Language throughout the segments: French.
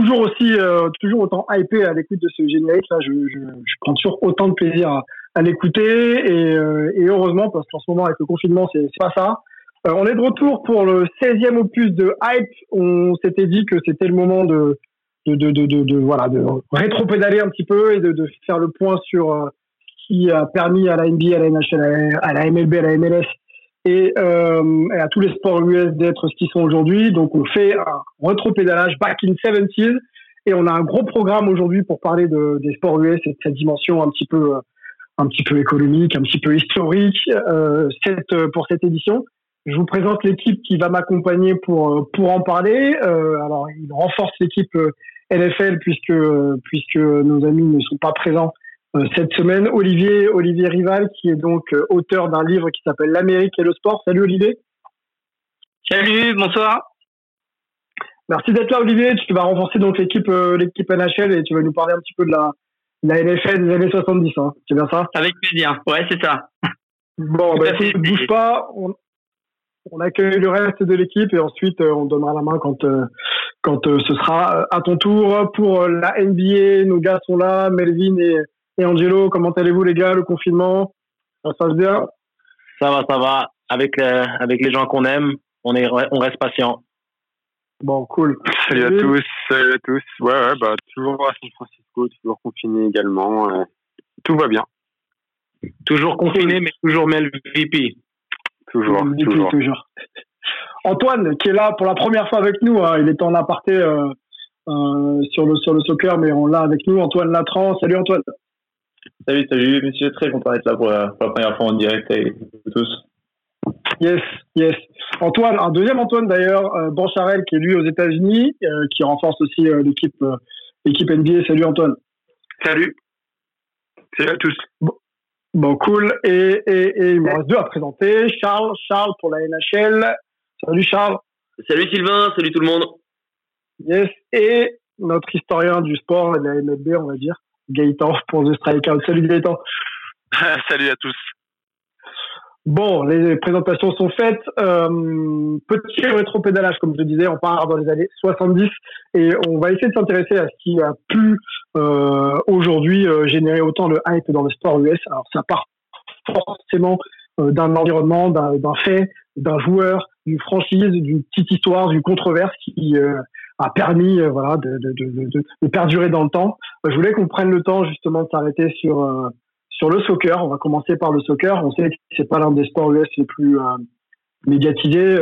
Toujours aussi, euh, toujours autant hypé à l'écoute de ce générique. Là, je, prends toujours autant de plaisir à, l'écouter et, euh, et, heureusement parce qu'en ce moment avec le confinement, c'est pas ça. Euh, on est de retour pour le 16e opus de Hype. On s'était dit que c'était le moment de de, voilà de rétro-pédaler un petit peu et de, faire le point sur ce qui a permis à la NBA, à la NHL, à la MLB, à la MLS et, euh, à tous les sports US d'être ce qu'ils sont aujourd'hui. Donc on fait un retro-pédalage back in 70s et on a un gros programme aujourd'hui pour parler de, des sports US et de cette dimension un petit peu un petit peu économique, un petit peu historique euh, cette, pour cette édition. Je vous présente l'équipe qui va m'accompagner pour pour en parler. Euh, alors il renforce l'équipe NFL puisque puisque nos amis ne sont pas présents euh, cette semaine. Olivier, Olivier Rival, qui est donc euh, auteur d'un livre qui s'appelle L'Amérique et le sport. Salut Olivier. Salut, bonsoir. Merci d'être là Olivier. Tu vas renforcer donc l'équipe euh, l'équipe NHL et tu vas nous parler un petit peu de la, la NFL des années 70. Hein. C'est bien ça? Avec plaisir. Ouais, c'est ça. Bon, bah, ne bouge pas. On, on, accueille le reste de l'équipe et ensuite on donnera la main quand quand ce sera à ton tour pour la NBA. Nos gars sont là, Melvin et et Angelo, comment allez-vous les gars, le confinement? Ça se passe bien? Ça va, ça va. Avec, euh, avec les gens qu'on aime, on, est, on reste patient. Bon, cool. Salut à tous, salut à tous. Ouais, ouais, bah, toujours à San Francisco, toujours confiné également. Euh, tout va bien. Toujours confiné, mais toujours VP. Toujours, toujours. toujours. Antoine, qui est là pour la première fois avec nous, hein, il est en aparté euh, euh, sur, le, sur le soccer, mais on l'a avec nous, Antoine Latran. Salut Antoine. Salut, salut, monsieur. Très content d'être là pour la, pour la, première fois en direct avec vous tous. Yes, yes. Antoine, un deuxième Antoine d'ailleurs, euh, Bancharel, qui est lui aux États-Unis, euh, qui renforce aussi euh, l'équipe euh, l'équipe NBA. Salut Antoine. Salut. Salut à tous. Bon, bon cool. Et, et, et il me reste deux à présenter. Charles, Charles pour la NHL. Salut Charles. Salut Sylvain, salut tout le monde. Yes. Et notre historien du sport et de la MLB, on va dire, Gaëtan pour The Strikeout. Salut Gaëtan. Salut à tous. Bon, les présentations sont faites. Euh, petit rétro-pédalage, comme je disais, on part dans les années 70 et on va essayer de s'intéresser à ce qui a pu euh, aujourd'hui euh, générer autant de hype dans le sport US. Alors ça part forcément euh, d'un environnement, d'un fait, d'un joueur, d'une franchise, d'une petite histoire, d'une controverse qui a permis euh, voilà de, de, de, de, perdurer dans le temps. Je voulais qu'on prenne le temps justement de s'arrêter sur euh, sur le soccer. On va commencer par le soccer. On sait que c'est pas l'un des sports US les plus euh, médiatisés.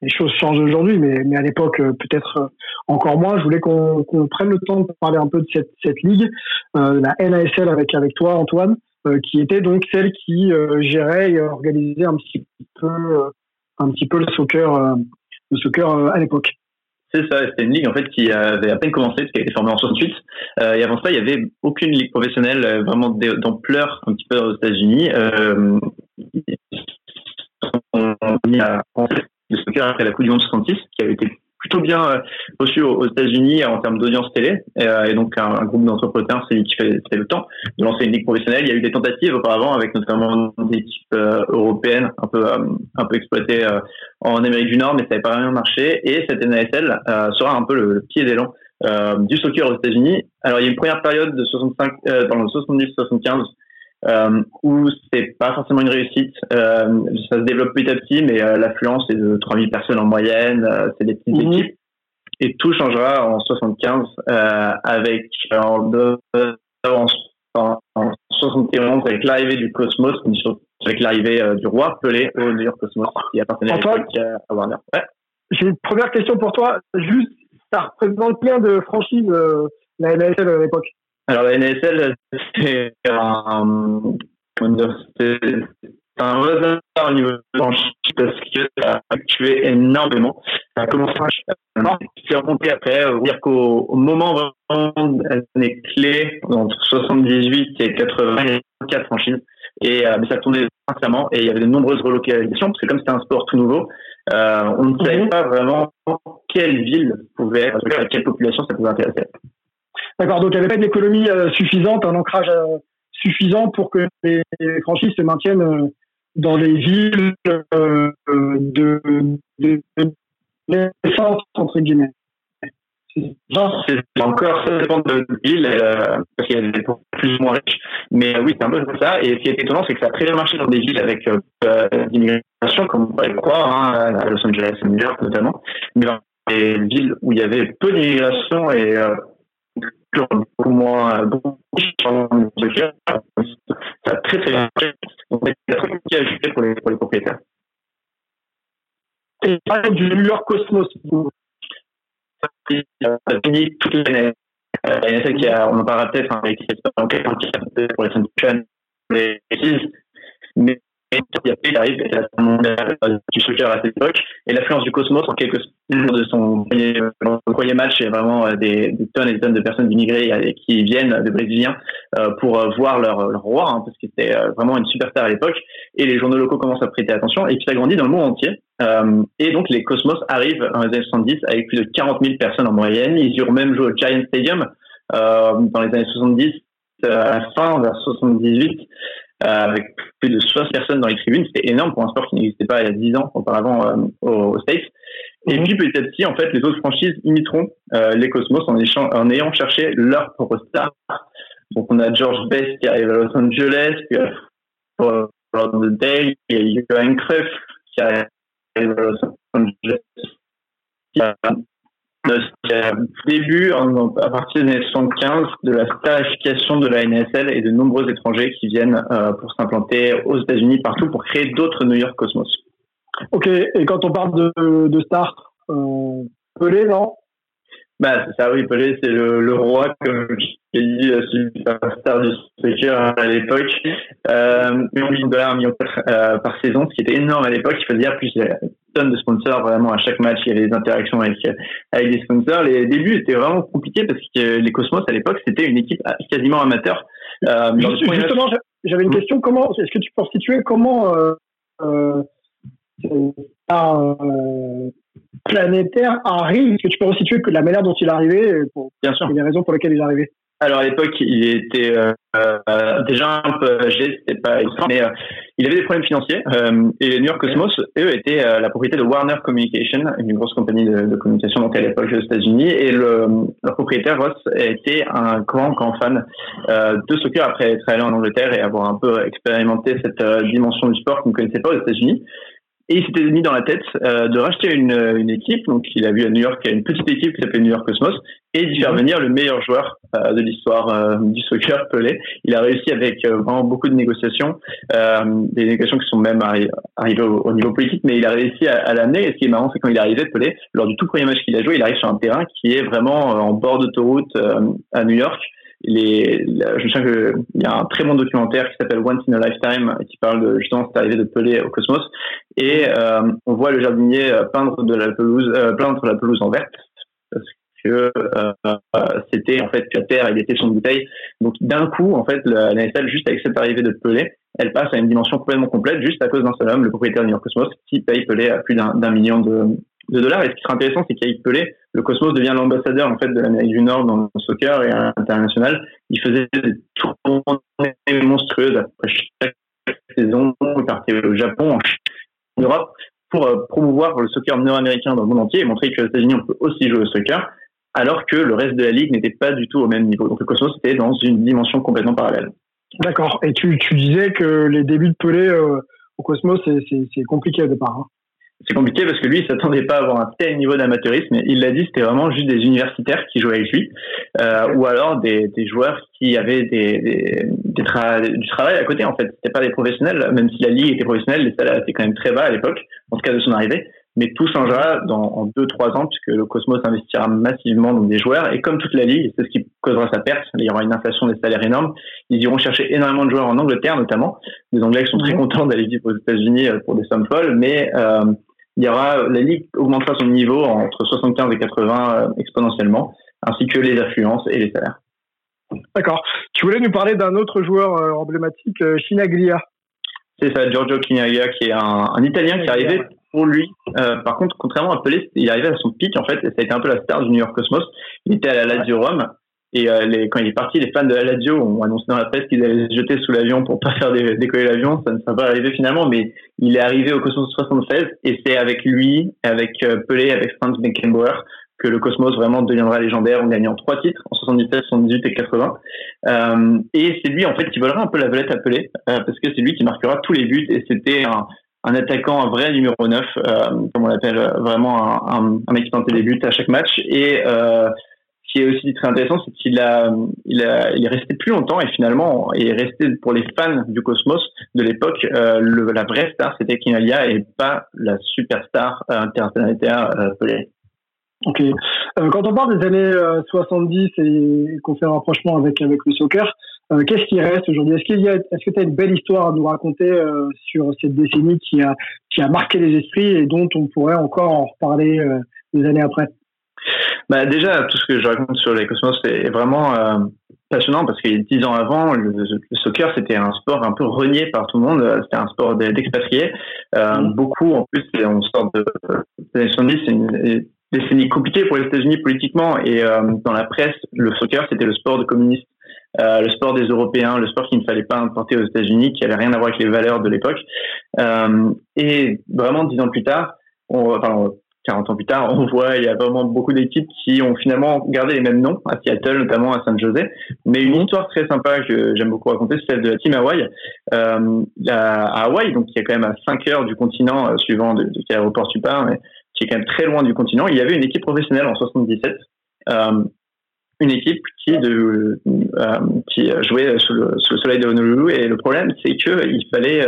les choses changent aujourd'hui, mais, mais à l'époque peut-être encore moins. Je voulais qu'on prenne le temps de parler un peu de cette, cette ligue, la NASL avec avec toi Antoine, qui était donc celle qui gérait et organisait un petit peu un petit peu le soccer le soccer à l'époque. C'est ça, c'était une ligue en fait qui avait à peine commencé, parce qu'elle a été formée en 68. Euh, et avant ça, il y avait aucune ligue professionnelle euh, vraiment d'ampleur un petit peu aux États-Unis. Euh, on a mis à le soccer après la Coupe du Monde 66, qui avait été plutôt bien euh, reçu aux, États-Unis en termes d'audience télé. Et, euh, et, donc, un, groupe d'entrepreneurs s'est dit qu'il fallait, le temps de lancer une ligue professionnelle. Il y a eu des tentatives auparavant avec notamment des équipes euh, européennes un peu, un peu exploitées en Amérique du Nord, mais ça n'avait pas vraiment marché. Et cette NASL sera un peu le, le pied d'élan du soccer aux États-Unis. Alors, il y a une première période de 65, dans le 70-75 euh, où c'est pas forcément une réussite. Euh, ça se développe petit à petit, mais euh, l'affluence est de 3000 personnes en moyenne. Euh, c'est des petites Mhm. équipes. Et tout changera en 75 euh, avec en, en en, 71 avec l'arrivée du Cosmos, avec l'arrivée du roi Pelé au New York Cosmos qui appartenait à Warner. J'ai une première question pour toi. Juste, ça représente plein de franchises la NASL à l'époque? Alors la NASL, c'est un, un hasard au niveau de franchise parce que ça a fluctué énormément. Ça a commencé à s'est remonté après. Euh, dire qu'au moment vraiment des clés, entre 78 et 80, il y avait quatre franchises. Et euh, ça tournait sincèrement et il y avait de nombreuses relocalisations parce que comme c'était un sport tout nouveau, euh, on ne savait mhm. pas vraiment quelle ville pouvait, à quelle population ça pouvait intéresser. D'accord, donc il n'y avait pas une économie euh, suffisante, un ancrage euh, suffisant pour que les franchises se maintiennent euh, dans les villes de, de, de, de entre guillemets. C'est encore, ça dépend de l'île, euh, parce qu'il y a des plus ou moins riches. Mais euh, oui, c'est un peu comme ça. Et ce qui est étonnant, c'est que ça a très bien marché dans des villes avec euh, l'immigration, comme on pourrait le croire, hein, à Los Angeles, à New York notamment. Mais dans des villes où il y avait peu d'immigration et euh, beaucoup moins beaucoup ça a très très bien marché. Donc pour les, pour les propriétaires. Et du New York Cosmos, toute l'année. Euh, il qui a, on en parlera peut-être, hein, pour les prochaines, mais il arrive mondiale du soccer à cette époque et l'influence du Cosmos en quelques jours de son premier, premier match et vraiment euh, des, tonnes et des tonnes de personnes immigrées euh, qui viennent de Brésiliens euh, pour voir leur, leur roi hein, parce que c'était vraiment une superstar à l'époque. Et les journaux locaux commencent à prêter attention et puis ça grandit dans le monde entier. Euh, et donc les Cosmos arrivent en les années 70 avec plus de 40 000 personnes en moyenne. Ils eurent même joué au Giant Stadium euh, dans les années 70 à la fin vers 78 euh, avec plus de 60 personnes dans les tribunes. C'était énorme pour un sport qui n'existait pas il y a 10 ans auparavant euh, aux States. Et mhm. puis petit à petit, en fait, les autres franchises imiteront euh, les Cosmos en, en, ayant cherché leur propre star. Donc on a George Best qui arrive à Los Angeles, puis euh, Dale, il y a Johan Cruyff qui arrive à Los Angeles, début, à partir des années 75, de la starification de la NSL et de nombreux étrangers qui viennent euh, pour s'implanter aux États-Unis partout pour créer d'autres New York Cosmos. Ok, et quand on parle de, de stars, euh, Pelé, non? Bah, c'est ça, oui, Pelé, c'est le, le, roi, comme j'ai dit, euh, superstar du soccer à l'époque. Euh, millions de dollars, millions euh, par saison, ce qui était énorme à l'époque. Il faut dire, plus tonnes de sponsors, vraiment, à chaque match, il y avait des interactions avec, avec des sponsors. Les débuts étaient vraiment compliqués parce que les Cosmos, à l'époque, c'était une équipe quasiment amateur. Euh, Justement, j'avais une question. Comment, est-ce que tu peux situer comment, euh, euh, euh, planétaire arrive Est-ce que tu peux resituer que la manière dont il est arrivé pour, Bien sûr. les raisons pour lesquelles il est arrivé? Alors à l'époque, il était euh, euh, déjà un peu âgé, c'était pas mais euh, il avait des problèmes financiers. et les New York Cosmos, eux, étaient la propriété de Warner Communication, une grosse compagnie de, de communication donc à l'époque aux États-Unis. Et le, leur propriétaire Ross était un grand grand fan de soccer après être allé en Angleterre et avoir un peu expérimenté cette dimension du sport qu'il ne connaissait pas aux États-Unis. Et il s'était mis dans la tête euh, de racheter une, une, équipe. Donc, il a vu à New York une petite équipe qui s'appelait New York Cosmos et d'y faire mhm. venir le meilleur joueur euh, de l'histoire euh, du soccer, Pelé. Il a réussi avec vraiment beaucoup de négociations, des négociations qui sont même arrivées au, niveau politique, mais il a réussi à, à l'amener. Et ce qui est marrant, c'est quand il est arrivé, Pelé, lors du tout premier match qu'il a joué, il arrive sur un terrain qui est vraiment en bord d'autoroute à New York les, je me souviens qu'il y a un très bon documentaire qui s'appelle Once in a Lifetime qui parle de justement cette arrivée de Pelé au cosmos. Et euh, on voit le jardinier peindre de la pelouse, euh, peindre la pelouse en verte parce que euh, c'était en fait la terre il était son bouteille. Donc d'un coup en fait la, la juste avec cette arrivée de Pelé elle passe à une dimension complètement complète juste à cause d'un seul homme le propriétaire du New York Cosmos qui paye Pelé à plus d'un million de, de dollars. Et ce qui serait intéressant, c'est qu'avec Pelé, le Cosmos devient l'ambassadeur en fait de l'Amérique du Nord dans le soccer et à l'international. Il faisait des tournées monstrueuses après chaque saison. Il partait au Japon, en Europe, pour euh, promouvoir le soccer nord-américain dans le monde entier et montrer qu'aux États-Unis, on peut aussi jouer au soccer, alors que le reste de la ligue n'était pas du tout au même niveau. Donc le Cosmos était dans une dimension complètement parallèle. D'accord. Et tu, tu disais que les débuts de Pelé euh, au Cosmos, c'est compliqué au départ. Hein. C'est compliqué parce que lui, il s'attendait pas à avoir un tel niveau d'amateurisme. Il l'a dit, c'était vraiment juste des universitaires qui jouaient avec lui, euh, ou alors des, des, joueurs qui avaient des, des, des du travail à côté. En fait, c'était pas des professionnels, même si la ligue était professionnelle, les salaires étaient quand même très bas à l'époque, en tout cas de son arrivée. Mais tout changera dans, en 2-3 ans puisque le Cosmos investira massivement dans des joueurs et comme toute la ligue, c'est ce qui causera sa perte. Il y aura une inflation des salaires énorme. Ils iront chercher énormément de joueurs en Angleterre notamment. Les Anglais sont très contents d'aller vivre aux États-Unis euh, pour des sommes folles, mais euh, il y aura la ligue augmentera son niveau entre 75 et 80 euh, exponentiellement, ainsi que les affluences et les salaires. D'accord. Tu voulais nous parler d'un autre joueur euh, emblématique, euh, Chinaglia. C'est ça, Giorgio Chinaglia, qui est un, Italien qui est arrivé pour lui. par contre, contrairement à Pelé, il est arrivé à son pic en fait, et ça a été un peu la star du New York Cosmos. Il était à la Lazio Rome et euh, les, quand il est parti, les fans de la Lazio ont annoncé dans la presse qu'ils allaient se jeter sous l'avion pour pas faire décoller l'avion. Ça ne s'est pas arrivé finalement, mais il est arrivé au Cosmos 76 et c'est avec lui, avec euh, Pelé, avec Franz Beckenbauer que le Cosmos vraiment deviendra légendaire en gagnant trois titres en 77, 78 et 80. Euh, et c'est lui en fait qui volera un peu la vedette à Pelé euh, parce que c'est lui qui marquera tous les buts et c'était un, un attaquant, un vrai numéro 9, euh, comme on l'appelle, vraiment un, un, un, mec qui tentait des buts à chaque match. Et euh, qui est aussi très intéressant, c'est qu'il est resté plus longtemps et finalement, il est resté pour les fans du Cosmos de l'époque, euh, la vraie star c'était Kinalia et pas la superstar euh, interplanétaire euh, Pelé. Ok. Euh, quand on parle des années 70 et qu'on fait un rapprochement avec avec le soccer, qu'est-ce qui reste aujourd'hui? Est-ce est-ce que tu as une belle histoire à nous raconter sur cette décennie qui a qui a marqué les esprits et dont on pourrait encore en reparler des années après? Bah déjà, tout ce que je raconte sur les Cosmos est vraiment euh, passionnant parce qu'il y a dix ans avant, le, soccer c'était un sport un peu renié par tout le monde. C'était un sport d'expatriés. Euh, mm. Beaucoup, en plus, on sort de années 70, c'est une décennie compliquée pour les États-Unis politiquement et euh, dans la presse, le soccer c'était le sport de communistes. Euh, le sport des Européens, le sport qu'il ne fallait pas importer aux États-Unis, qui avait rien à voir avec les valeurs de l'époque. Euh, et vraiment dix ans plus tard, on, enfin, 40 ans plus tard, on voit il y a vraiment beaucoup d'équipes qui ont finalement gardé les mêmes noms, à Seattle notamment, à San Jose. Mais une histoire très sympa que j'aime beaucoup raconter, c'est celle de la team Hawaii. Euh, à Hawaï, donc qui est quand même à 5 heures du continent, euh, suivant de, de quel aéroport tu pars, mais qui est quand même très loin du continent, il y avait une équipe professionnelle en 77. Euh, une équipe qui jouait sous le, sous le, soleil de Honolulu et le problème c'est que il fallait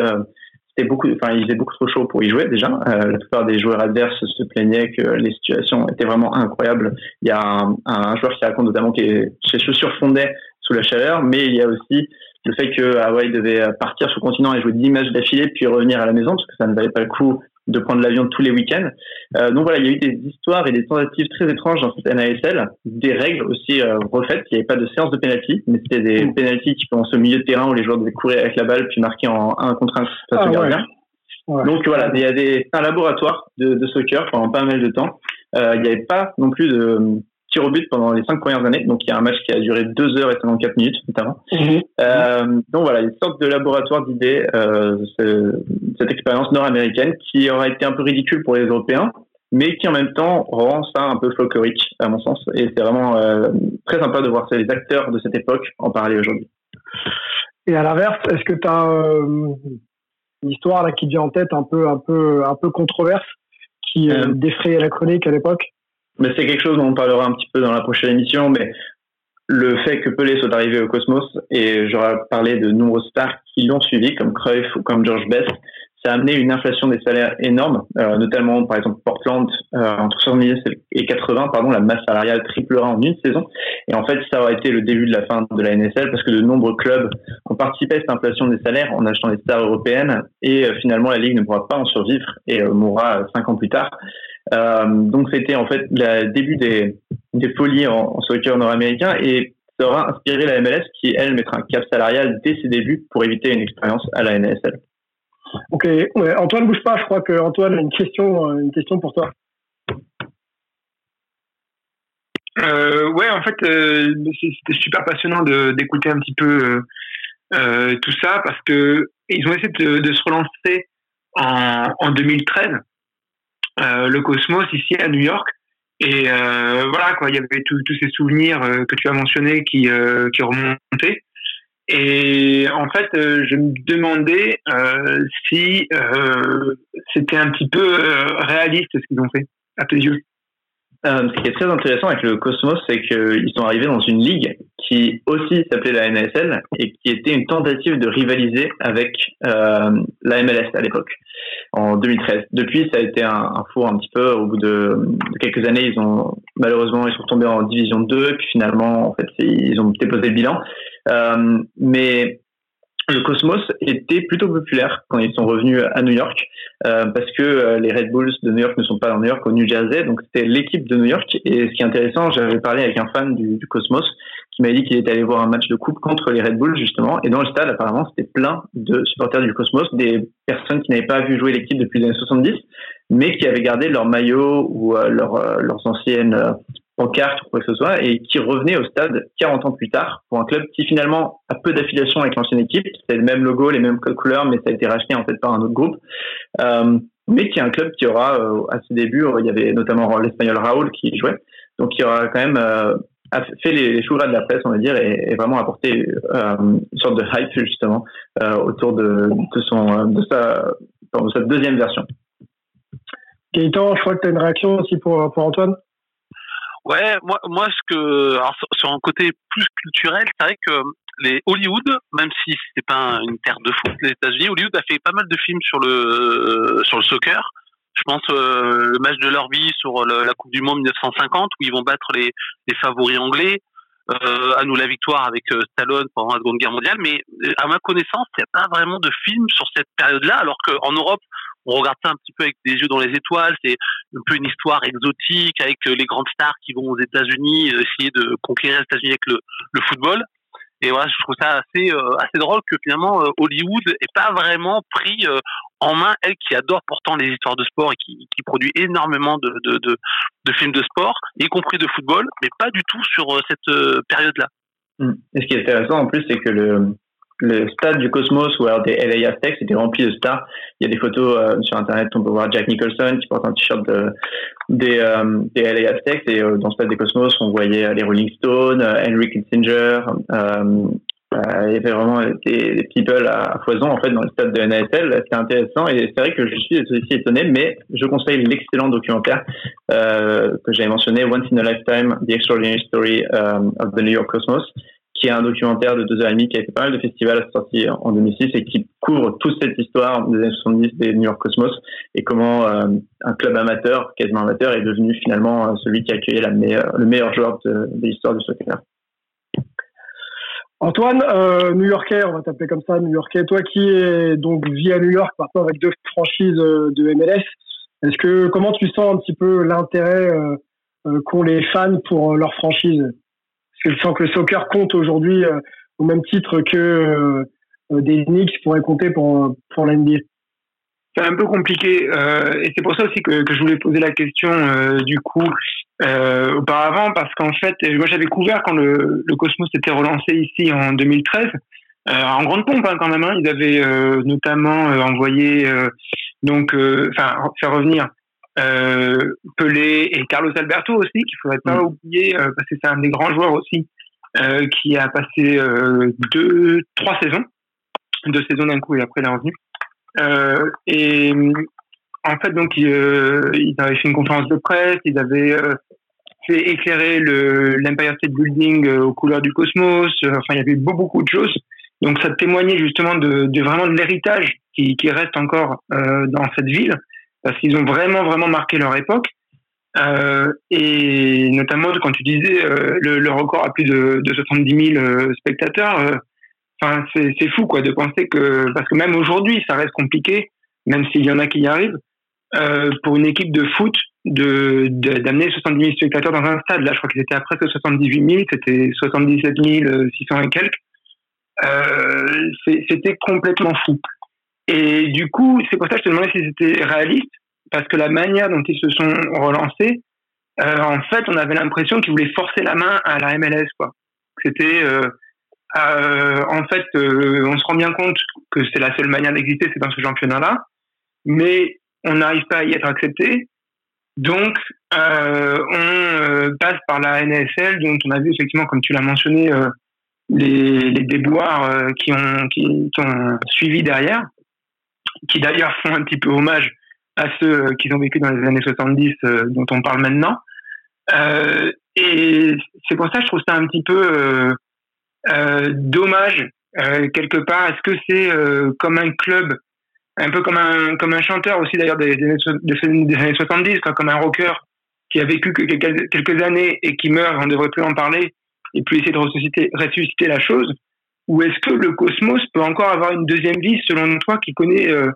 beaucoup, il faisait beaucoup trop chaud pour y jouer déjà. Euh, la plupart des joueurs adverses se plaignaient que les situations étaient vraiment incroyables. Il y a un, joueur qui raconte notamment que ses chaussures fondaient sous la chaleur, mais il y a aussi le fait que Hawaii devait partir sur le continent et jouer 10 matchs d'affilée puis revenir à la maison parce que ça ne valait pas le coup de prendre l'avion tous les week-ends. Euh, donc voilà, il y a eu des histoires et des tentatives très étranges dans cette NASL, des règles aussi euh, refaites. Il n'y avait pas de séance de penalty, mais c'était des mmh. penalties qui commencent au milieu de terrain où les joueurs devaient courir avec la balle puis marquer en 1 contre 1 face ah, au gardien. Donc voilà, il y a des, un laboratoire de, de soccer pendant pas mal de temps. Euh, il n'y avait pas non plus de tir au but pendant les cinq premières années. Donc il y a un match qui a duré 2 heures et 54 minutes notamment. Mhm. Euh, donc voilà, une sorte de laboratoire d'idées, euh, cette expérience nord-américaine qui aura été un peu ridicule pour les Européens, mais qui en même temps rend ça un peu folklorique à mon sens. Et c'est vraiment euh, très sympa de voir les acteurs de cette époque en parler aujourd'hui. Et à l'inverse, est-ce que tu as euh, une histoire là qui vient en tête un peu, un peu, un peu controverse qui euh, défrayait la chronique à l'époque? Mais c'est quelque chose dont on parlera un petit peu dans la prochaine émission, mais le fait que Pelé soit arrivé au Cosmos, et j'aurais parlé de nombreux stars qui l'ont suivi, comme Cruyff ou comme George Best, ça a amené une inflation des salaires énorme, euh, notamment par exemple Portland, euh, entre 70 et 80, pardon, la masse salariale triplera en une saison. Et en fait, ça aurait été le début de la fin de la NSL parce que de nombreux clubs ont participé à cette inflation des salaires en achetant des stars européennes et euh, finalement la Ligue ne pourra pas en survivre et mourra cinq ans plus tard. Euh, donc c'était en fait le début des, des folies en, en soccer nord-américain et ça aura inspiré la MLS qui, elle, mettra un cap salarial dès ses débuts pour éviter une expérience à la NSL. Ok, ouais, Antoine bouge pas, je crois que Antoine a une question, euh, une question pour toi. Euh, ouais, en fait, euh, c'était super passionnant d'écouter un petit peu euh, tout ça parce que ils ont essayé de, de se relancer en, en 2013 euh, le Cosmos ici à New York. Et euh, voilà, quoi, il y avait tous ces souvenirs euh, que tu as mentionnés qui, qui remontaient. Et en fait, euh, je me demandais euh, si euh, c'était un petit peu réaliste ce qu'ils ont fait, à tes yeux. Ce qui est très intéressant avec le Cosmos, c'est qu'ils sont arrivés dans une ligue qui aussi s'appelait la NSL et qui était une tentative de rivaliser avec la MLS à l'époque, en 2013. Depuis, ça a été un, un, un petit peu. Au bout de, de, quelques années, ils ont malheureusement ils sont tombés en division 2, puis finalement, en fait, ils ont déposé le bilan. Euh, mais le Cosmos était plutôt populaire quand ils sont revenus à New York euh, parce que euh, les Red Bulls de New York ne sont pas dans New York au New Jersey. Donc c'était l'équipe de New York. Et ce qui est intéressant j'avais parlé avec un fan du, Cosmos qui m'a dit qu'il était allé voir un match de coupe contre les Red Bulls justement. Et dans le stade apparemment c'était plein de supporters du Cosmos des personnes qui n'avaient pas vu jouer l'équipe depuis les années 70 mais qui avaient gardé leur maillot ou leur, leurs anciennes en carte ou quoi que ce soit, et qui revenait au stade 40 ans plus tard pour un club qui finalement a peu d'affiliation avec l'ancienne équipe. C'est le même logo, les mêmes couleurs, mais ça a été racheté en fait par un autre groupe. Euh, mais qui est un club qui aura, euh, à ses débuts, il y avait notamment l'Espagnol Raúl qui jouait, donc qui aura quand même euh, fait les, les de la presse, on va dire, et, vraiment apporté euh, une sorte de hype justement euh, autour de, de son de sa, de sa deuxième version. Gaëtan, je crois que tu as une réaction aussi pour, pour Antoine? Ouais, moi, moi, ce que, alors, sur un côté plus culturel, c'est vrai que les Hollywood, même si c'est pas une terre de foot, les États-Unis, Hollywood a fait pas mal de films sur le sur le soccer. Je pense euh, le match de leur vie sur la Coupe du Monde 1950 où ils vont battre les, les favoris anglais. Euh, à nous la victoire avec euh, Stallone pendant la Seconde Guerre mondiale. Mais euh, à ma connaissance, il n'y a pas vraiment de film sur cette période-là, alors qu'en Europe, on regarde ça un petit peu avec des yeux dans les étoiles. C'est un peu une histoire exotique avec euh, les grandes stars qui vont aux États-Unis euh, essayer de conquérir les États-Unis avec le, football. Et voilà, je trouve ça assez euh, assez drôle que finalement Hollywood ait pas vraiment pris en main elle qui adore pourtant les histoires de sport et qui, produit énormément de, de, de, films de sport, y compris de football, mais pas du tout sur cette période-là. Mmh. Et ce qui est intéressant en plus, c'est que le, le stade du Cosmos ou alors des LA Aztecs était rempli de stars. Il y a des photos euh, sur internet, on peut voir Jack Nicholson qui porte un t-shirt de, des, euh, des LA Aztecs et euh, dans le stade des Cosmos, on voyait les Rolling Stones, Henry Kissinger. il y avait vraiment des, des people à, foison en fait dans le stade de NASL. C'est intéressant et c'est vrai que je suis aussi étonné, mais je conseille l'excellent documentaire que j'avais mentionné, Once in a Lifetime: The Extraordinary Story of the New York Cosmos qui est un documentaire de deux heures et demie qui a fait pas mal de festivals sorti en 2006 et qui couvre toute cette histoire des années 70 des New York Cosmos et comment euh, un club amateur, quasiment amateur, est devenu finalement euh, celui qui a accueilli le meilleur joueur de, l'histoire du soccer. Antoine, euh, New-Yorkais, on va t'appeler comme ça, New-Yorkais, toi qui es donc vie à New York maintenant avec deux franchises de MLS, est-ce que comment tu sens un petit peu l'intérêt qu'ont les fans pour leur franchise? Je sens que le soccer compte aujourd'hui euh, au même titre que euh, euh, des Knicks pourraient compter pour, pour. C'est un peu compliqué et c'est pour ça aussi que, je voulais poser la question du coup auparavant parce qu'en fait moi j'avais couvert quand le, Cosmos était relancé ici en 2013 en grande pompe hein, quand même hein. ils avaient notamment envoyé donc enfin faire revenir euh, Pelé et Carlos Alberto aussi, qu'il faudrait pas mm. oublier, euh, parce que c'est un des grands joueurs aussi, euh, qui a passé deux, trois saisons, deux saisons d'un coup et après il est revenu. et en fait, donc, ils, ils, avaient fait une conférence de presse, ils avaient fait éclairer le l'Empire State Building aux couleurs du cosmos. enfin, il y avait beaucoup, beaucoup de choses. Donc, ça témoignait justement de, de vraiment de l'héritage qui, qui reste encore dans cette ville parce qu'ils ont vraiment vraiment marqué leur époque. Euh, et notamment quand tu disais euh, le, le, record à plus de, de 70 000 euh, spectateurs, euh, enfin c'est fou quoi de penser que parce que même aujourd'hui ça reste compliqué, même s'il y en a qui y arrivent, pour une équipe de foot de d'amener 70 000 spectateurs dans un stade. Là, je crois qu'ils étaient à presque 78 000, c'était 77 600 et quelques. c'était complètement fou. Et du coup, c'est pour ça que je te demandais si c'était réaliste, parce que la manière dont ils se sont relancés, euh, en fait, on avait l'impression qu'ils voulaient forcer la main à la MLS, quoi. C'était, euh, euh, en fait, on se rend bien compte que c'est la seule manière d'exister, c'est dans ce championnat-là, mais on n'arrive pas à y être accepté. Donc, on passe par la NSL, dont on a vu effectivement, comme tu l'as mentionné, les, déboires qui, ont, qui, ont suivi derrière, qui d'ailleurs font un petit peu hommage à ceux qui ont vécu dans les années 70 dont on parle maintenant. et c'est pour ça que je trouve ça un petit peu dommage quelque part. Est-ce que c'est comme un club un peu comme un, comme un chanteur aussi d'ailleurs des, années 70, quoi, comme un rocker qui a vécu que quelques, années et qui meurt, on ne devrait plus en parler, et puis essayer de ressusciter la chose Ou est-ce que le cosmos peut encore avoir une deuxième vie selon toi qui connaît euh,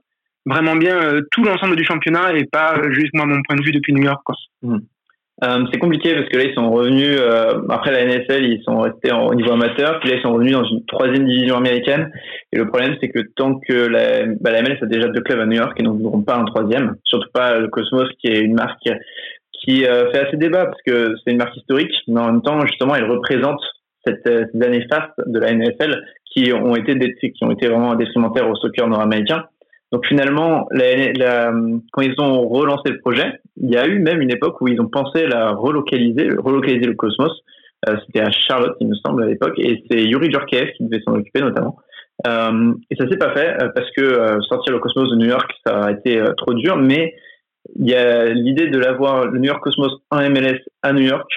vraiment bien euh, tout l'ensemble du championnat et pas juste moi mon point de vue depuis New York. Euh, c'est compliqué parce que là ils sont revenus euh, après la NSL ils sont restés au niveau amateur puis là ils sont revenus dans une troisième division américaine. Et le problème c'est que tant que la, bah, la MLS a déjà deux clubs à New York et donc ils n'auront pas un troisième. Surtout pas le Cosmos qui est une marque qui euh, fait assez débat parce que c'est une marque historique mais en même temps justement elle représente cette, ces années fastes de la NSL qui ont été qui ont été vraiment détrimentaires au soccer nord-américain donc finalement, quand ils ont relancé le projet, il y a eu même une époque où ils ont pensé la relocaliser, relocaliser le Cosmos. Euh, C'était à Charlotte, il me semble, à l'époque, et c'est Yuri Djorkaeff qui devait s'en occuper notamment. Euh, et ça s'est pas fait euh, parce que euh, sortir le Cosmos de New York, ça a été euh, trop dur. Mais il y a l'idée de l'avoir le New York Cosmos en MLS à New York,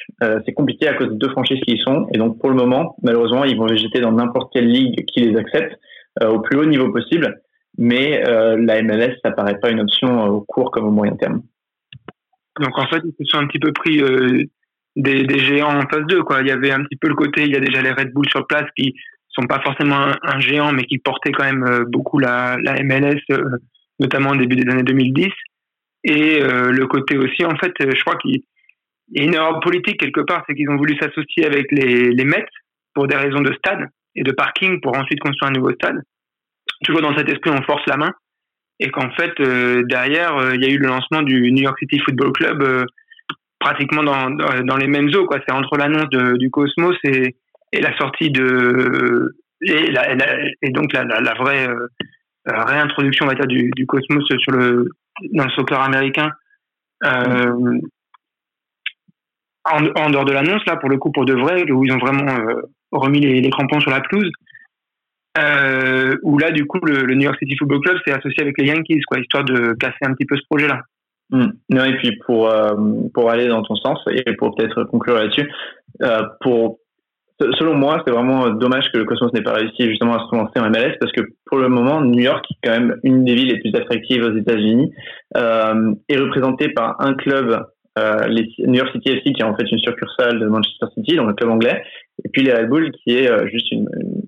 c'est compliqué à cause des deux franchises qui y sont. Et donc pour le moment, malheureusement, ils vont végéter dans n'importe quelle ligue qui les accepte au plus haut niveau possible mais euh, la MLS, ça paraît pas une option euh, au court comme au moyen terme. Donc en fait, ils se sont un petit peu pris euh, des, géants en phase 2. Quoi. Il y avait un petit peu le côté, il y a déjà les Red Bull sur place qui sont pas forcément un, géant, mais qui portaient quand même beaucoup la MLS, notamment au début des années 2010. Et le côté aussi, en fait, je crois qu'il y a une erreur politique quelque part, c'est qu'ils ont voulu s'associer avec les, Mets pour des raisons de stade et de parking pour ensuite construire un nouveau stade toujours dans cet esprit, on force la main. Et qu'en fait, euh, derrière, euh, il y a eu le lancement du New York City Football Club euh, pratiquement dans, dans, les mêmes eaux. C'est entre l'annonce du Cosmos et, la sortie de... Et, donc la, vraie réintroduction, on va du, Cosmos sur le, dans le soccer américain. en, en, dehors de l'annonce, là, pour le coup, pour de vrai, où ils ont vraiment remis les, crampons sur la pelouse. Euh, où là, du coup, le, New York City Football Club s'est associé avec les Yankees, quoi, histoire de casser un petit peu ce projet-là. Hmm. Non, et puis pour, euh, pour aller dans ton sens et pour peut-être conclure là-dessus, euh, pour selon moi, c'est vraiment dommage que le Cosmos n'ait pas réussi justement à se lancer en MLS parce que pour le moment, New York, qui est quand même une des villes les plus attractives aux États-Unis, euh, est représentée par un club euh, les New York City FC qui est en fait une succursale de Manchester City, donc le club anglais, et puis les Red Bull qui est euh, juste une,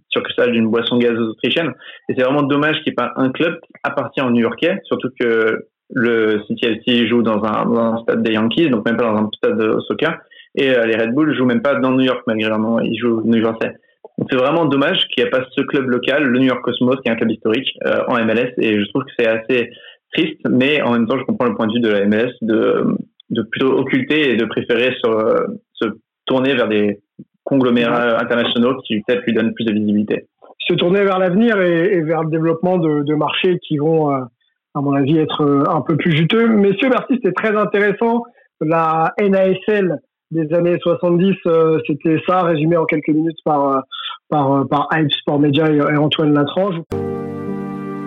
succursale d'une boisson gazeuse autrichienne. Et c'est vraiment dommage qu'il n'y ait pas un club qui appartient aux New Yorkais, surtout que le City FC joue dans un, stade des Yankees, donc même pas dans un stade de soccer, et euh, les Red Bull jouent même pas dans New York nom, ils jouent New Yorkais. Donc c'est vraiment dommage qu'il n'y ait pas ce club local, le New York Cosmos, qui est un club historique en MLS, et je trouve que c'est assez triste, mais en même temps je comprends le point de vue de la MLS de de plutôt occulter et de préférer se, tourner vers des conglomérats internationaux qui peut-être lui donnent plus de visibilité. Se tourner vers l'avenir et, vers le développement de, marchés qui vont, euh, à mon avis, être euh, un peu plus juteux. Messieurs, merci, c'était très intéressant. La NASL des années 70, euh, c'était ça, résumé en quelques minutes par, par, par Hype Sport Media et Antoine Latrange.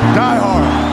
Die hard.